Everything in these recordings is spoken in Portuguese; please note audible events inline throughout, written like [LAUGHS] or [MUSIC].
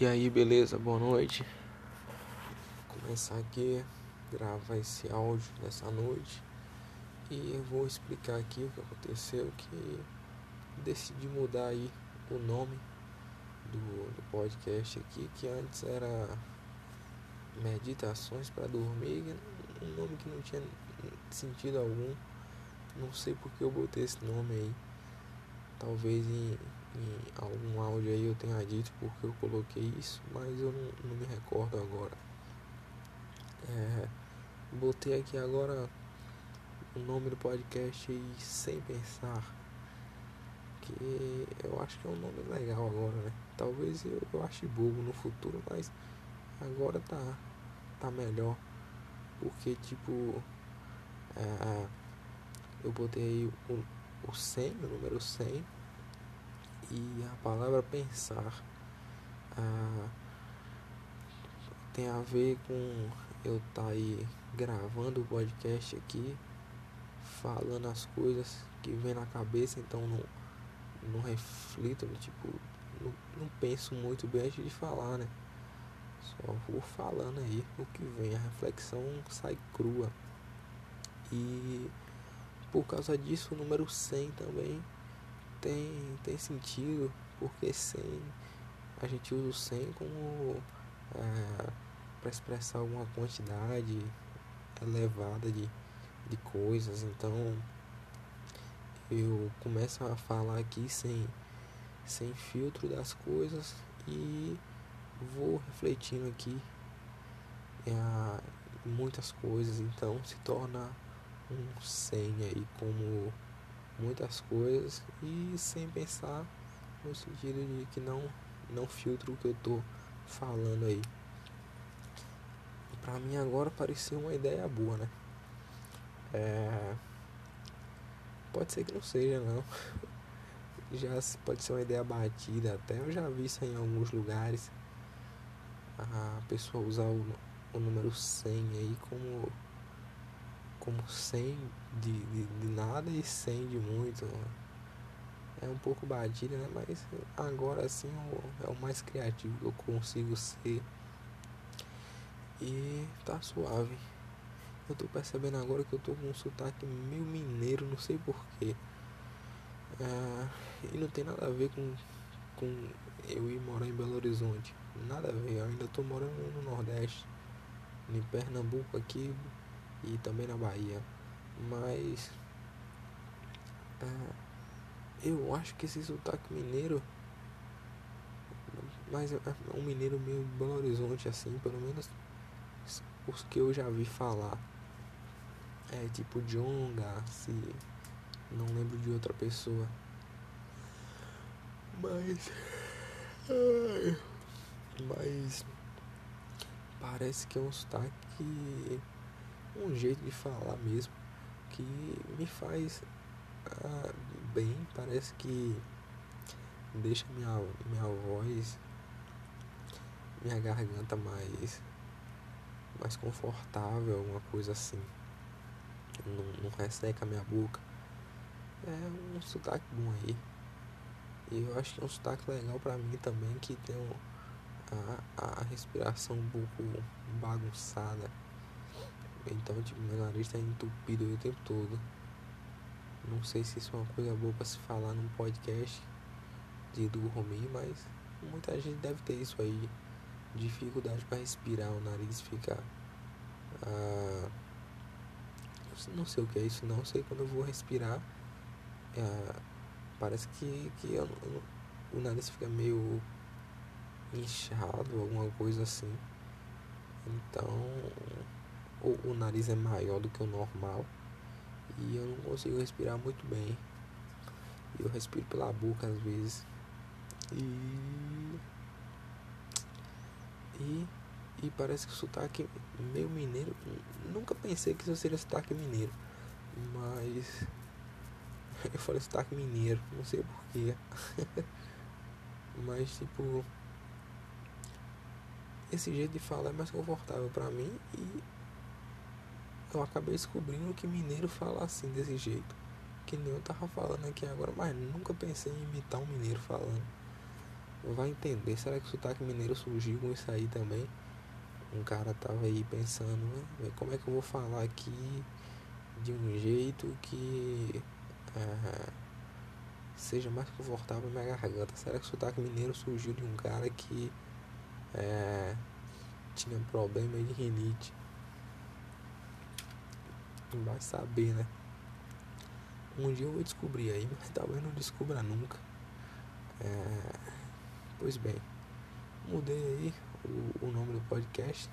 E aí, beleza? Boa noite. Vou começar aqui gravar esse áudio dessa noite e eu vou explicar aqui o que aconteceu que decidi mudar aí o nome do, do podcast aqui que antes era Meditações para dormir, um nome que não tinha sentido algum. Não sei porque eu botei esse nome aí. Talvez em em algum áudio aí eu tenha dito porque eu coloquei isso, mas eu não, não me recordo agora. É, botei aqui agora o nome do podcast aí sem pensar. Que eu acho que é um nome legal agora, né? Talvez eu, eu ache bobo no futuro, mas agora tá, tá melhor. Porque tipo é, eu botei o, o 100, o número 100 e a palavra pensar ah, tem a ver com eu estar tá aí gravando o podcast aqui, falando as coisas que vem na cabeça, então não, não reflito, tipo, não, não penso muito bem antes de falar, né? Só vou falando aí o que vem, a reflexão sai crua. E por causa disso o número 100 também tem, tem sentido, porque sem a gente usa o sem como é, para expressar alguma quantidade elevada de, de coisas. Então eu começo a falar aqui sem, sem filtro das coisas e vou refletindo aqui é, muitas coisas. Então se torna um sem aí como muitas coisas e sem pensar no sentido de que não não filtro o que eu tô falando aí. Pra mim agora pareceu uma ideia boa, né? É... Pode ser que não seja não. [LAUGHS] Já pode ser uma ideia batida até. Eu já vi isso em alguns lugares. A pessoa usar o, o número 100 aí como como 100 de, de, de, nada e 100 de muito. É um pouco batida, né? Mas agora assim é o mais criativo que eu consigo ser. E tá suave. Eu tô percebendo agora que eu tô com um sotaque meio mineiro, não sei porquê. É, e não tem nada a ver com, com eu ir morar em Belo Horizonte. Nada a ver, eu ainda tô morando no Nordeste. Em Pernambuco aqui, e também na Bahia. Mas é, eu acho que esse sotaque mineiro, mas é um mineiro meio de Belo Horizonte assim, pelo menos os que eu já vi falar. É tipo Jonga, se não lembro de outra pessoa. Mas. Mas. Parece que é um sotaque um jeito de falar mesmo que me faz ah, bem, parece que deixa minha, minha voz, minha garganta mais, mais confortável, alguma coisa assim. Não, não resseca minha boca. É um sotaque bom aí. E eu acho que é um sotaque legal pra mim também, que tem um, a, a respiração um pouco bagunçada. Então, tipo, meu nariz tá entupido o tempo todo. Não sei se isso é uma coisa boa pra se falar num podcast de dormir, mas muita gente deve ter isso aí. Dificuldade para respirar, o nariz fica. Ah, não sei o que é isso, não sei quando eu vou respirar. Ah, parece que, que eu, eu, o nariz fica meio inchado, alguma coisa assim. Então o, nariz é maior do que o normal e eu não consigo respirar muito bem. Eu respiro pela boca às vezes. E. E. E parece que o sotaque meio mineiro. Nunca pensei que isso seria sotaque mineiro. Mas. [LAUGHS] Eu falei sotaque mineiro, não sei porquê. [LAUGHS] mas tipo. Esse jeito de falar é mais confortável para mim e eu acabei descobrindo que mineiro fala assim desse jeito. Que nem eu tava falando aqui agora, mas nunca pensei em imitar um mineiro falando. vai entender. Será que o sotaque mineiro surgiu com isso aí também? Um cara tava aí pensando, né? Como é que eu vou falar aqui de um jeito que uh, seja mais confortável na minha garganta? Será que o sotaque mineiro surgiu de um cara que uh, tinha problema de rinite? Vai saber, né? Um dia eu vou descobrir aí, mas talvez não descubra nunca. É, pois bem, mudei aí o, o nome do podcast,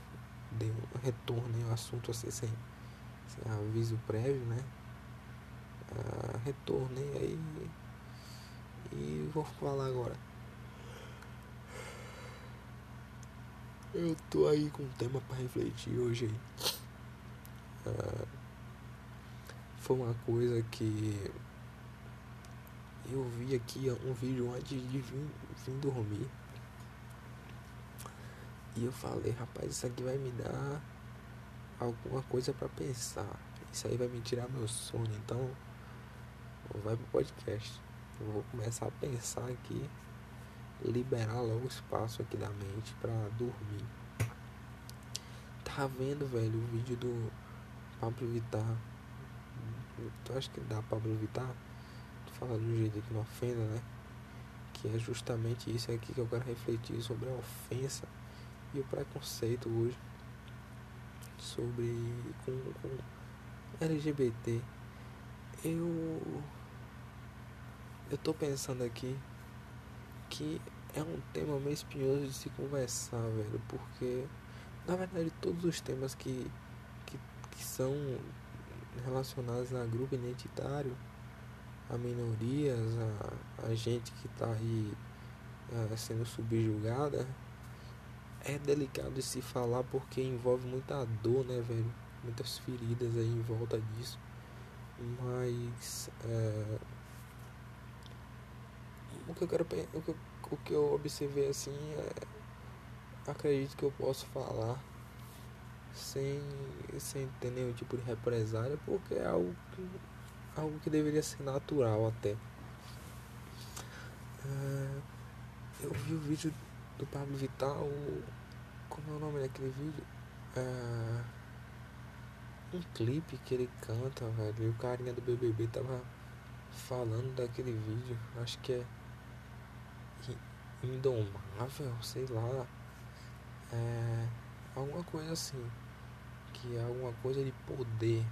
dei um retorno ao assunto assim sem, sem aviso prévio, né? Ah, retornei aí e vou falar agora. Eu tô aí com um tema para refletir hoje aí. Ah, foi uma coisa que eu vi aqui um vídeo antes de vir, vir dormir. E eu falei, rapaz, isso aqui vai me dar alguma coisa para pensar. Isso aí vai me tirar meu sono, então vai pro podcast. Eu vou começar a pensar aqui, liberar logo o espaço aqui da mente para dormir. Tá vendo, velho, o vídeo do Pablo Vittar tu acha que dá Pablo Vittar? Tu fala do jeito que não ofenda, né? Que é justamente isso aqui que eu quero refletir sobre a ofensa e o preconceito hoje sobre com, com LGBT. Eu eu tô pensando aqui que é um tema meio espinhoso de se conversar, velho, porque na verdade todos os temas que, que, que são relacionadas a grupo identitário, a minorias, a, a gente que está aí a, sendo subjugada, é delicado de se falar porque envolve muita dor, né, velho? Muitas feridas aí em volta disso. Mas é, o que eu quero o que eu, o que eu observei assim é acredito que eu posso falar sem, sem ter nenhum tipo de represália, porque é algo que, algo que deveria ser natural até. É, eu vi o vídeo do Pablo Vital, como é o nome daquele vídeo? É, um clipe que ele canta, velho, e o carinha do BBB tava falando daquele vídeo, acho que é Indomável, sei lá, é, alguma coisa assim que é alguma coisa de poder,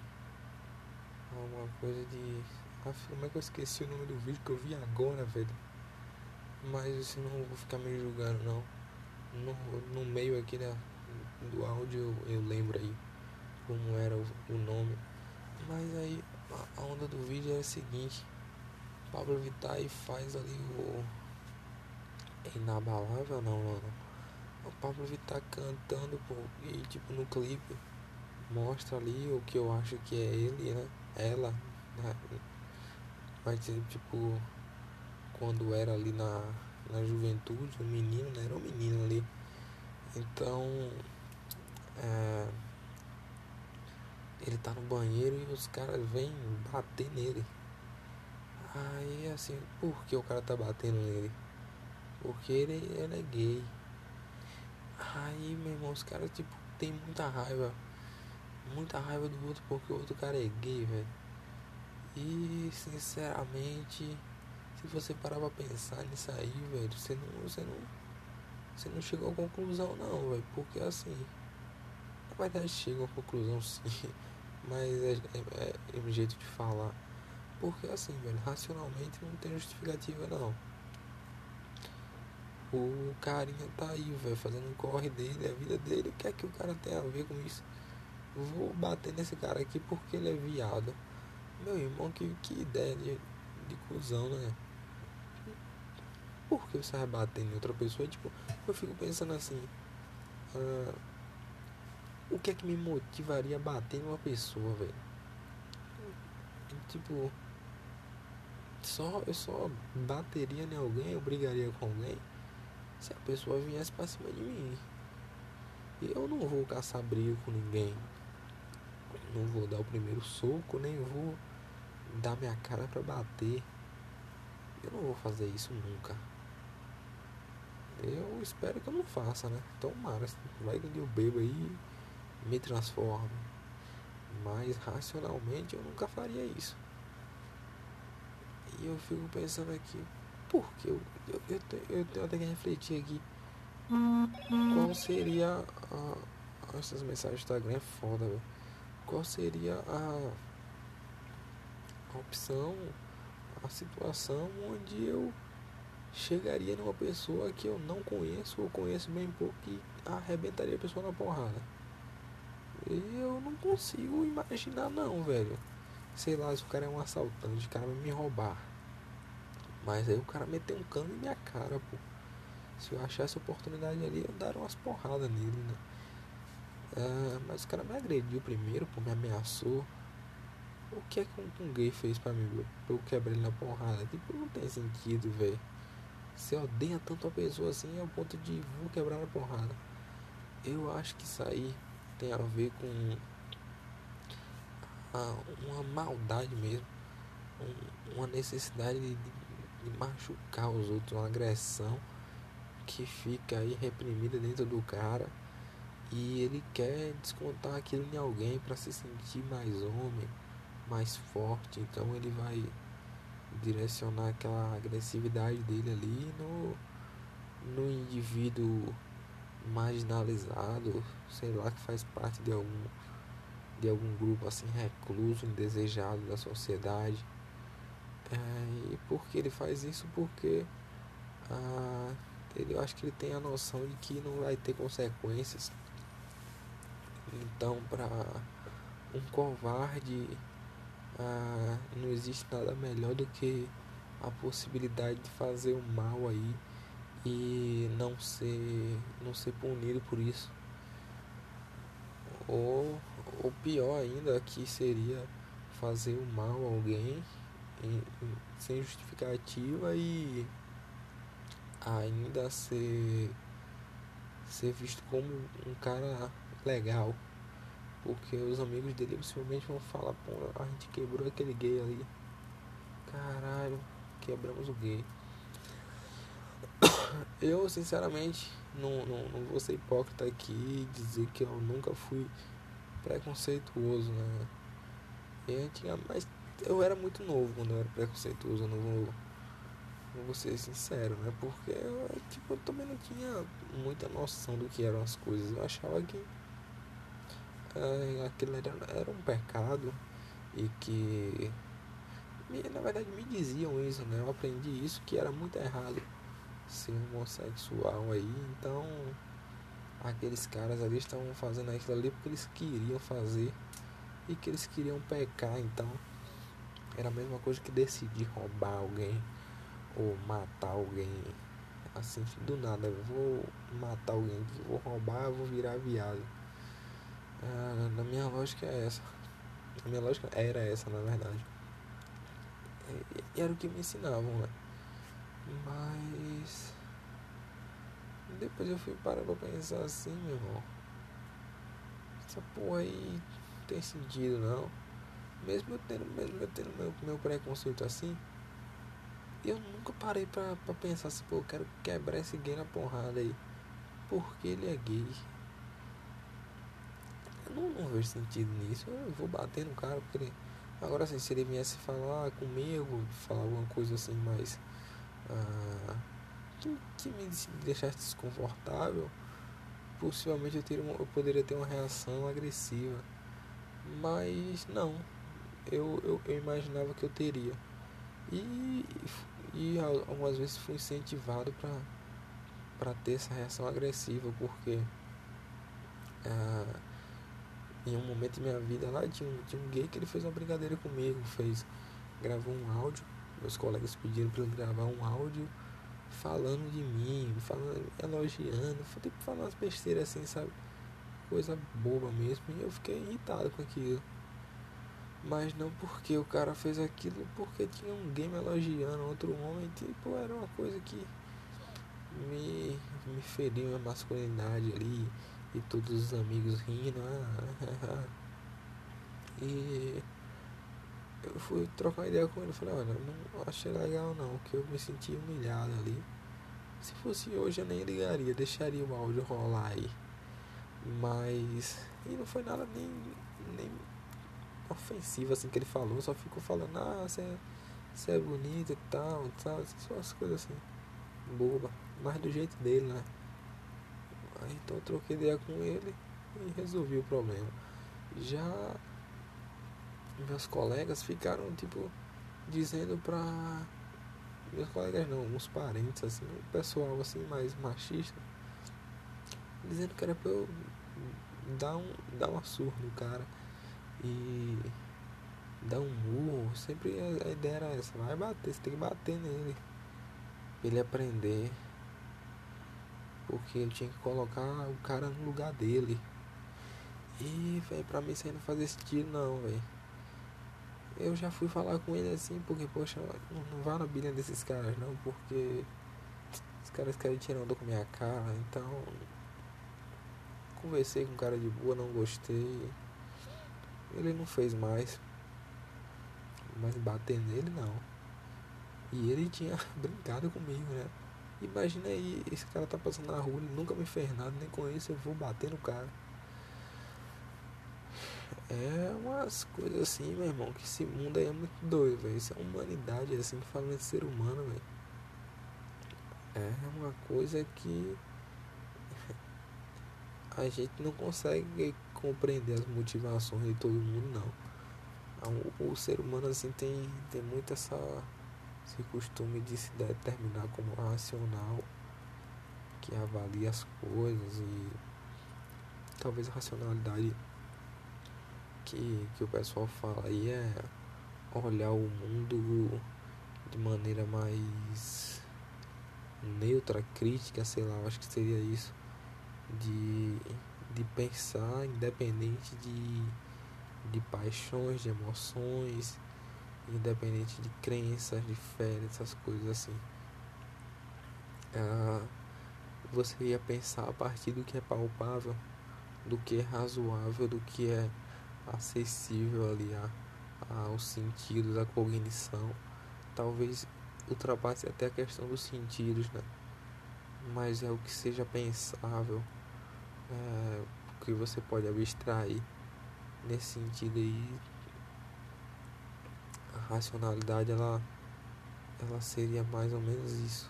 alguma coisa de. Ah, como é que eu esqueci o nome do vídeo que eu vi agora, velho? Mas assim, não vou ficar me julgando, não. No, no meio aqui né, do áudio eu, eu lembro aí como era o, o nome. Mas aí a, a onda do vídeo é a seguinte: Pablo Vittar faz ali o. É inabalável? Não, não. O Pablo Vittar cantando, pô, e tipo no clipe mostra ali o que eu acho que é ele, né? Ela, né? Mas tipo, quando era ali na, na juventude, o menino, né? Era um menino ali. Então, é, ele tá no banheiro e os caras vêm bater nele. Aí assim, por que o cara tá batendo nele? Porque ele, ele é gay. Aí, meu irmão, os caras tipo tem muita raiva muita raiva do outro porque o outro cara é gay, velho. E sinceramente, se você parar pra pensar nisso aí, velho, você não, você não, você não chegou a conclusão não, velho, porque assim, na verdade chega a conclusão [LAUGHS] sim, mas é, é, é, é um jeito de falar, porque assim, velho, racionalmente não tem justificativa não. O carinha tá aí, velho, fazendo um corre dele, a vida dele, o que é que o cara tem a ver com isso? Vou bater nesse cara aqui porque ele é viado. Meu irmão, que, que ideia de, de cuzão, né? Por que você vai bater em outra pessoa? Tipo, eu fico pensando assim. Uh, o que é que me motivaria a bater em uma pessoa, velho? Tipo, só, eu só bateria em alguém, eu brigaria com alguém se a pessoa viesse pra cima de mim. Eu não vou caçar briga com ninguém não vou dar o primeiro soco, nem vou dar minha cara para bater. Eu não vou fazer isso nunca. Eu espero que eu não faça, né? Tomara, vai que eu bebo aí me transforme. Mas racionalmente eu nunca faria isso. E eu fico pensando aqui, por que eu, eu, eu, eu tenho até que refletir aqui. Qual seria a. Essas mensagens do Instagram é foda, velho. Qual seria a, a opção, a situação onde eu chegaria numa pessoa que eu não conheço ou conheço bem pouco e arrebentaria a pessoa na porrada. Eu não consigo imaginar não, velho. Sei lá, se o cara é um assaltante, o cara vai me roubar. Mas aí o cara meteu um cano em minha cara, pô. Se eu achasse oportunidade ali, eu daria umas porradas nele, né? Ah, mas o cara me agrediu primeiro, pô, me ameaçou. O que é que um, um gay fez pra mim, pra eu quebrar ele na porrada? Tipo, não tem sentido, velho. Você odeia tanto a pessoa assim ao ponto de vou quebrar na porrada. Eu acho que isso aí tem a ver com a, uma maldade mesmo, um, uma necessidade de, de, machucar os outros, uma agressão que fica aí reprimida dentro do cara e ele quer descontar aquilo em alguém para se sentir mais homem, mais forte, então ele vai direcionar aquela agressividade dele ali no, no indivíduo marginalizado, sei lá, que faz parte de algum, de algum grupo assim recluso, indesejado da sociedade. É, e por que ele faz isso? Porque ah, ele, eu acho que ele tem a noção de que não vai ter consequências. Então, para um covarde, ah, não existe nada melhor do que a possibilidade de fazer o mal aí e não ser não ser punido por isso. Ou, ou pior ainda que seria fazer o mal a alguém em, em, sem justificativa e ainda ser ser visto como um cara legal porque os amigos dele possivelmente vão falar pô a gente quebrou aquele gay ali caralho quebramos o gay [COUGHS] eu, sinceramente, não, não, não vou ser hipócrita aqui e dizer que eu nunca fui preconceituoso, né? Eu tinha, mas eu era muito novo quando eu era preconceituoso, eu não vou, não vou ser sincero, né? Porque eu, tipo, eu também não tinha muita noção do que eram as coisas. Eu achava que aquilo era, era um pecado e que na verdade me diziam isso, né? Eu aprendi isso que era muito errado ser homossexual aí, então aqueles caras ali estavam fazendo aquilo ali porque eles queriam fazer e que eles queriam pecar, então era a mesma coisa que decidir roubar alguém ou matar alguém assim do nada, eu vou matar alguém, vou roubar, vou virar viado. Ah, na minha lógica é essa. A minha lógica era essa na verdade. E era o que me ensinavam, né? Mas. Depois eu fui parar pra pensar assim, meu irmão. Essa porra aí não tem sentido não. Mesmo eu tendo, mesmo eu tendo meu, meu preconceito assim, eu nunca parei pra, pra pensar assim, pô, eu quero quebrar esse gay na porrada aí. Porque ele é gay. Não, não vejo sentido nisso. Eu vou bater no cara porque ele. Agora assim, se ele viesse falar comigo, falar alguma coisa assim mais ah, que, que me deixasse desconfortável, possivelmente eu, teria uma, eu poderia ter uma reação agressiva. Mas não, eu, eu, eu imaginava que eu teria. E, e algumas vezes fui incentivado para ter essa reação agressiva, porque ah, em um momento da minha vida lá tinha um, um gay que ele fez uma brincadeira comigo, fez, gravou um áudio meus colegas pediram para eu gravar um áudio falando de mim, falando, elogiando, tipo, falando umas besteiras assim, sabe? Coisa boba mesmo. E eu fiquei irritado com aquilo. Mas não porque o cara fez aquilo, porque tinha um game elogiando outro homem. Tipo, era uma coisa que me, me feriu minha masculinidade ali. E todos os amigos rindo. Ah, e eu fui trocar ideia com ele, falei, olha, não achei legal não, que eu me senti humilhado ali. Se fosse hoje eu nem ligaria, deixaria o áudio rolar aí. Mas. E não foi nada nem, nem ofensivo assim que ele falou, só ficou falando, ah, você é, bonita e tal, tal, só as coisas assim, boba, mas do jeito dele, né? Aí então troquei ideia com ele e resolvi o problema. Já meus colegas ficaram tipo dizendo pra meus colegas não, uns parentes assim, um pessoal assim mais machista, dizendo que era pra eu dar um dar uma surra no cara e dar um murro, sempre a, ideia era essa, vai bater, você tem que bater nele. Ele aprender. Porque eu tinha que colocar o cara no lugar dele. E, velho, pra mim isso aí não fazia sentido não, velho. Eu já fui falar com ele assim, porque, poxa, não, vá na bilha desses caras não, porque os caras querem tirar onda com minha cara, então conversei com o cara de boa, não gostei. Ele não fez mais. Mas bater nele não. E ele tinha [LAUGHS] brincado comigo, né? Imagina aí, esse cara tá passando na rua, ele nunca me fez nada, nem com isso eu vou bater no cara. É umas coisas assim, meu irmão, que esse mundo aí é muito doido, velho. Isso é humanidade, assim, falando de ser humano, velho. É uma coisa que [LAUGHS] a gente não consegue compreender as motivações de todo mundo não. O, o ser humano assim tem, tem muito essa, esse costume de se determinar como racional, que avalia as coisas e talvez a racionalidade que, que o pessoal fala aí é olhar o mundo de maneira mais neutra, crítica, sei lá, acho que seria isso. De de pensar independente de, de paixões, de emoções, independente de crenças, de fé, essas coisas assim. Ah, você ia pensar a partir do que é palpável, do que é razoável, do que é acessível ali a, aos sentidos, à cognição. Talvez ultrapasse até a questão dos sentidos, né? Mas é o que seja pensável é, que você pode abstrair nesse sentido aí racionalidade ela ela seria mais ou menos isso.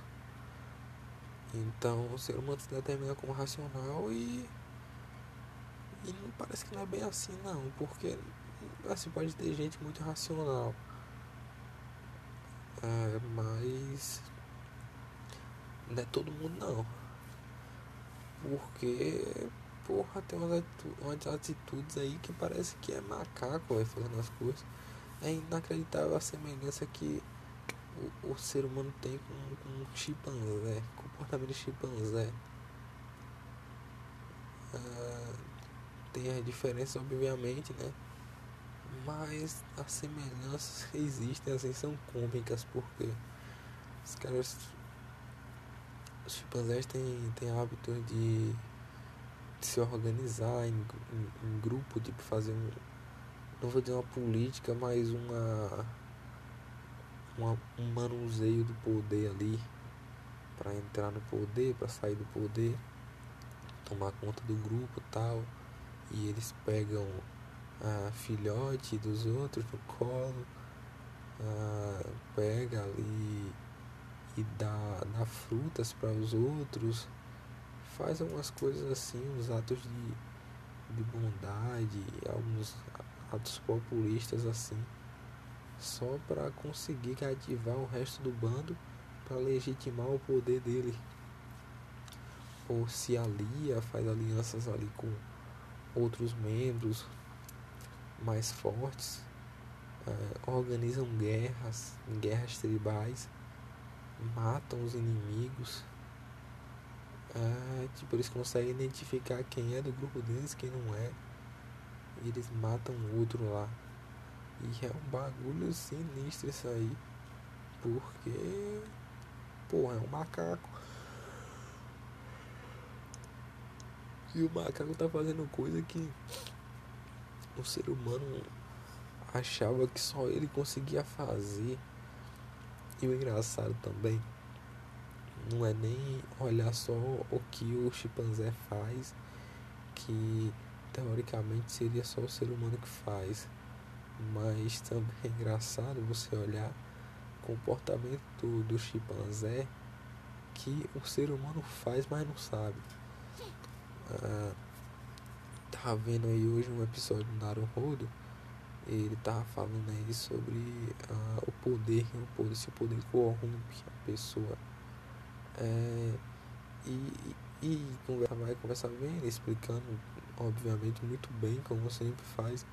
Então o ser humano se determina como racional e e não parece que não é bem assim não porque assim pode ter gente muito racional. É, mas não é todo mundo não. Porque, porra, tem umas, atitudes aí que parece que é macaco vai fazendo as coisas. É inacreditável a semelhança que o, o ser humano tem com, um chimpanzé, comportamento de chimpanzé. Ah, tem as diferenças, obviamente, né? Mas as semelhanças [LAUGHS] existem, assim, são cômicas, porque os caras os chimpanzés têm, têm hábito de, de se organizar em, em, em, grupo, tipo fazer um. Não vou dizer uma política, mas uma. uma um manuseio do poder ali. para entrar no poder, para sair do poder, tomar conta do grupo tal. E eles pegam a filhote dos outros no colo, a, pega ali e dá, dá frutas para os outros, faz algumas coisas assim, uns atos de, de bondade, alguns atos populistas assim, só para conseguir cativar o resto do bando para legitimar o poder dele. Ou se alia, faz alianças ali com outros membros mais fortes, é, organizam guerras, guerras tribais matam os inimigos. É, tipo, eles conseguem identificar quem é do grupo deles quem não é. E eles matam o outro lá. E é um bagulho sinistro isso aí. Porque. Porra, é um macaco. E o macaco tá fazendo coisa que o ser humano achava que só ele conseguia fazer. E o engraçado também, não é nem olhar só o que o chimpanzé faz, que teoricamente seria só o ser humano que faz. Mas também é engraçado você olhar o comportamento do, chimpanzé que o ser humano faz, mas não sabe. Ah, tava vendo aí hoje um episódio do Naruhodo ele tava falando aí sobre ah, o poder, o poder, se o poder corrompe a pessoa. É, e, e conversa vai, conversa bem, explicando, obviamente, muito bem, como sempre faz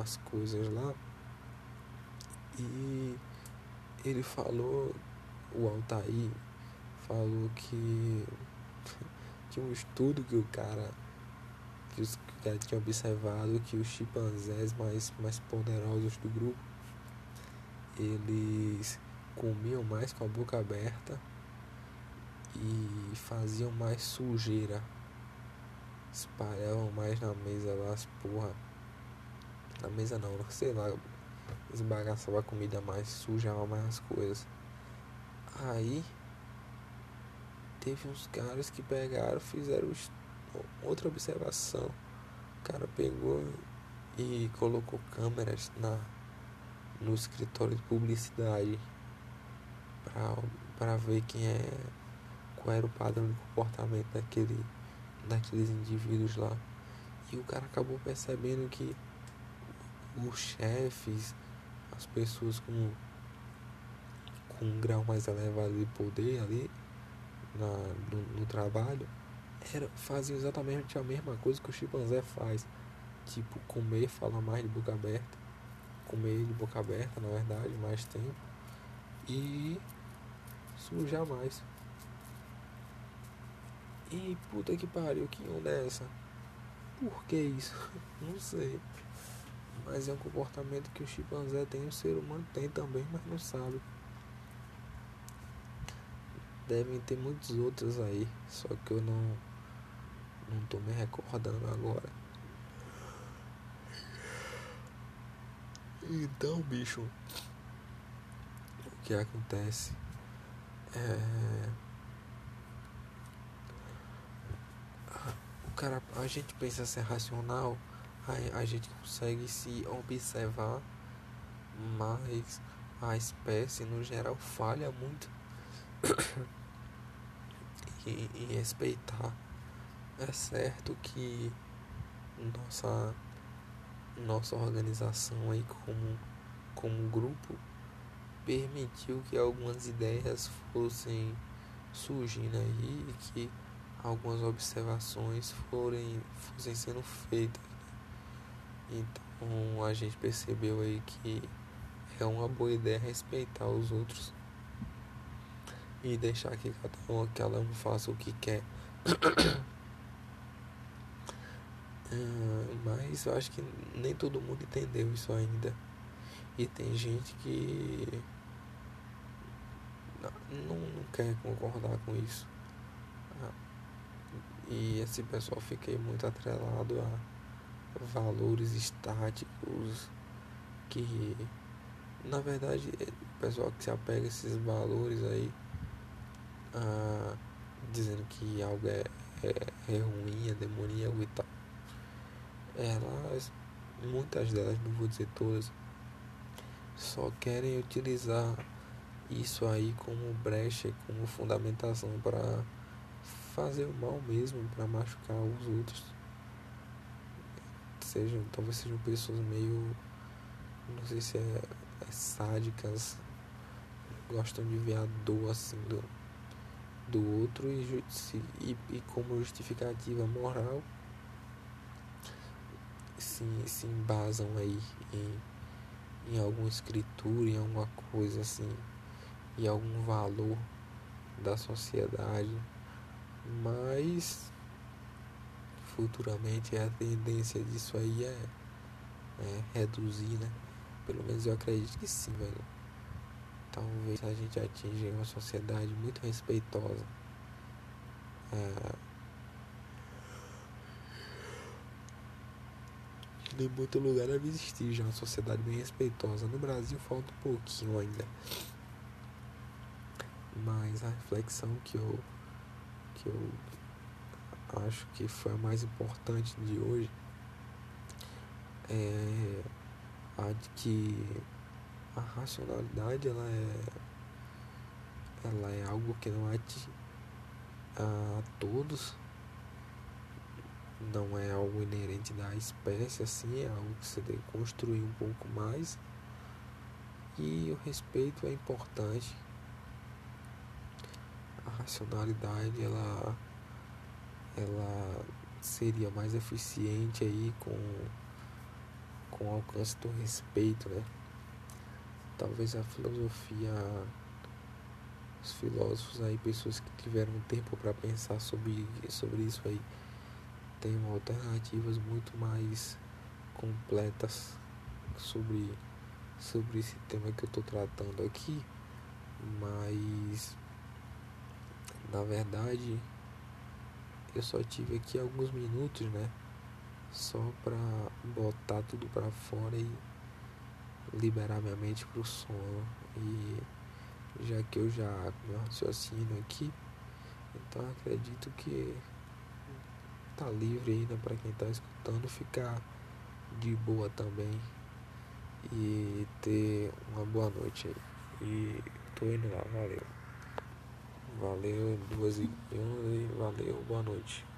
as coisas lá. E ele falou, o Altair falou que [LAUGHS] tinha um estudo que o cara que os caras tinham observado que os chimpanzés mais, mais poderosos do grupo eles comiam mais com a boca aberta e faziam mais sujeira espalhavam mais na mesa lá as porra. Na mesa não, sei lá. Esbagaçava a comida mais sujava mais as coisas. Aí teve uns caras que pegaram fizeram outra observação. O cara pegou e colocou câmeras na, no escritório de publicidade para ver quem é qual era o padrão de comportamento daquele, daqueles indivíduos lá. E o cara acabou percebendo que os chefes, as pessoas com, com um grau mais elevado de poder ali na, no, no trabalho, era, faziam exatamente a mesma coisa que o chimpanzé faz. Tipo, comer, falar mais de boca aberta. Comer de boca aberta, na verdade, mais tempo. E sujar mais. E puta que pariu, que onda é essa? Por que isso? [LAUGHS] Não sei. Mas é um comportamento que o chimpanzé tem, o ser humano tem também, mas não sabe. Devem ter muitos outros aí, só que eu não não tô me recordando agora. Então, bicho, o que acontece é. O cara, a gente pensa ser racional, a, a gente consegue se observar, mas a espécie no geral falha muito. [COUGHS] E, e respeitar é certo que nossa nossa organização aí como como grupo permitiu que algumas ideias fossem surgindo aí e que algumas observações forem fossem sendo feitas né? então a gente percebeu aí que é uma boa ideia respeitar os outros e deixar que cada um, cada um faça o que quer Uh, [COUGHS] mas eu acho que nem todo mundo entendeu isso ainda. E tem gente que não, não quer concordar com isso. E esse pessoal fica muito atrelado a valores estáticos que na verdade o pessoal que se apega a esses valores aí uh, dizendo que algo é, é, é ruim, é demoníaco e tal elas, muitas delas, não vou dizer todas, só querem utilizar isso aí como brecha, como fundamentação para fazer o mal mesmo, para machucar os outros. Sejam, talvez sejam pessoas meio, não sei se é, é sádicas, gostam de ver a dor assim do, do outro e, e, e como justificativa moral se, se embasam aí em, em alguma escritura, em alguma coisa assim, em algum valor da sociedade, mas futuramente a tendência disso aí é, é reduzir, né? Pelo menos eu acredito que sim, velho. Talvez a gente atinja uma sociedade muito respeitosa. É, em muito lugar deve existir já uma sociedade bem respeitosa. No Brasil falta um pouquinho ainda. Mas a reflexão que eu, que eu acho que foi a mais importante de hoje é a de que a racionalidade ela é, ela é algo que não atinge a todos, não é algo inerente da espécie assim, é algo que você tem que construir um pouco mais. E o respeito é importante. Racionalidade ela ela seria mais eficiente aí com com o alcance do respeito, né? Talvez a filosofia os filósofos aí, pessoas que tiveram tempo para pensar sobre, sobre isso aí, tenham alternativas muito mais completas sobre, sobre esse tema que eu estou tratando aqui, mas na verdade eu só tive aqui alguns minutos, né? Só para botar tudo para fora e liberar minha mente pro sono e já que eu já meu raciocínio aqui, então acredito que tá livre ainda para quem tá escutando ficar de boa também e ter uma boa noite aí. E tô indo lá, valeu. Valeu, duas e onze, valeu, boa noite.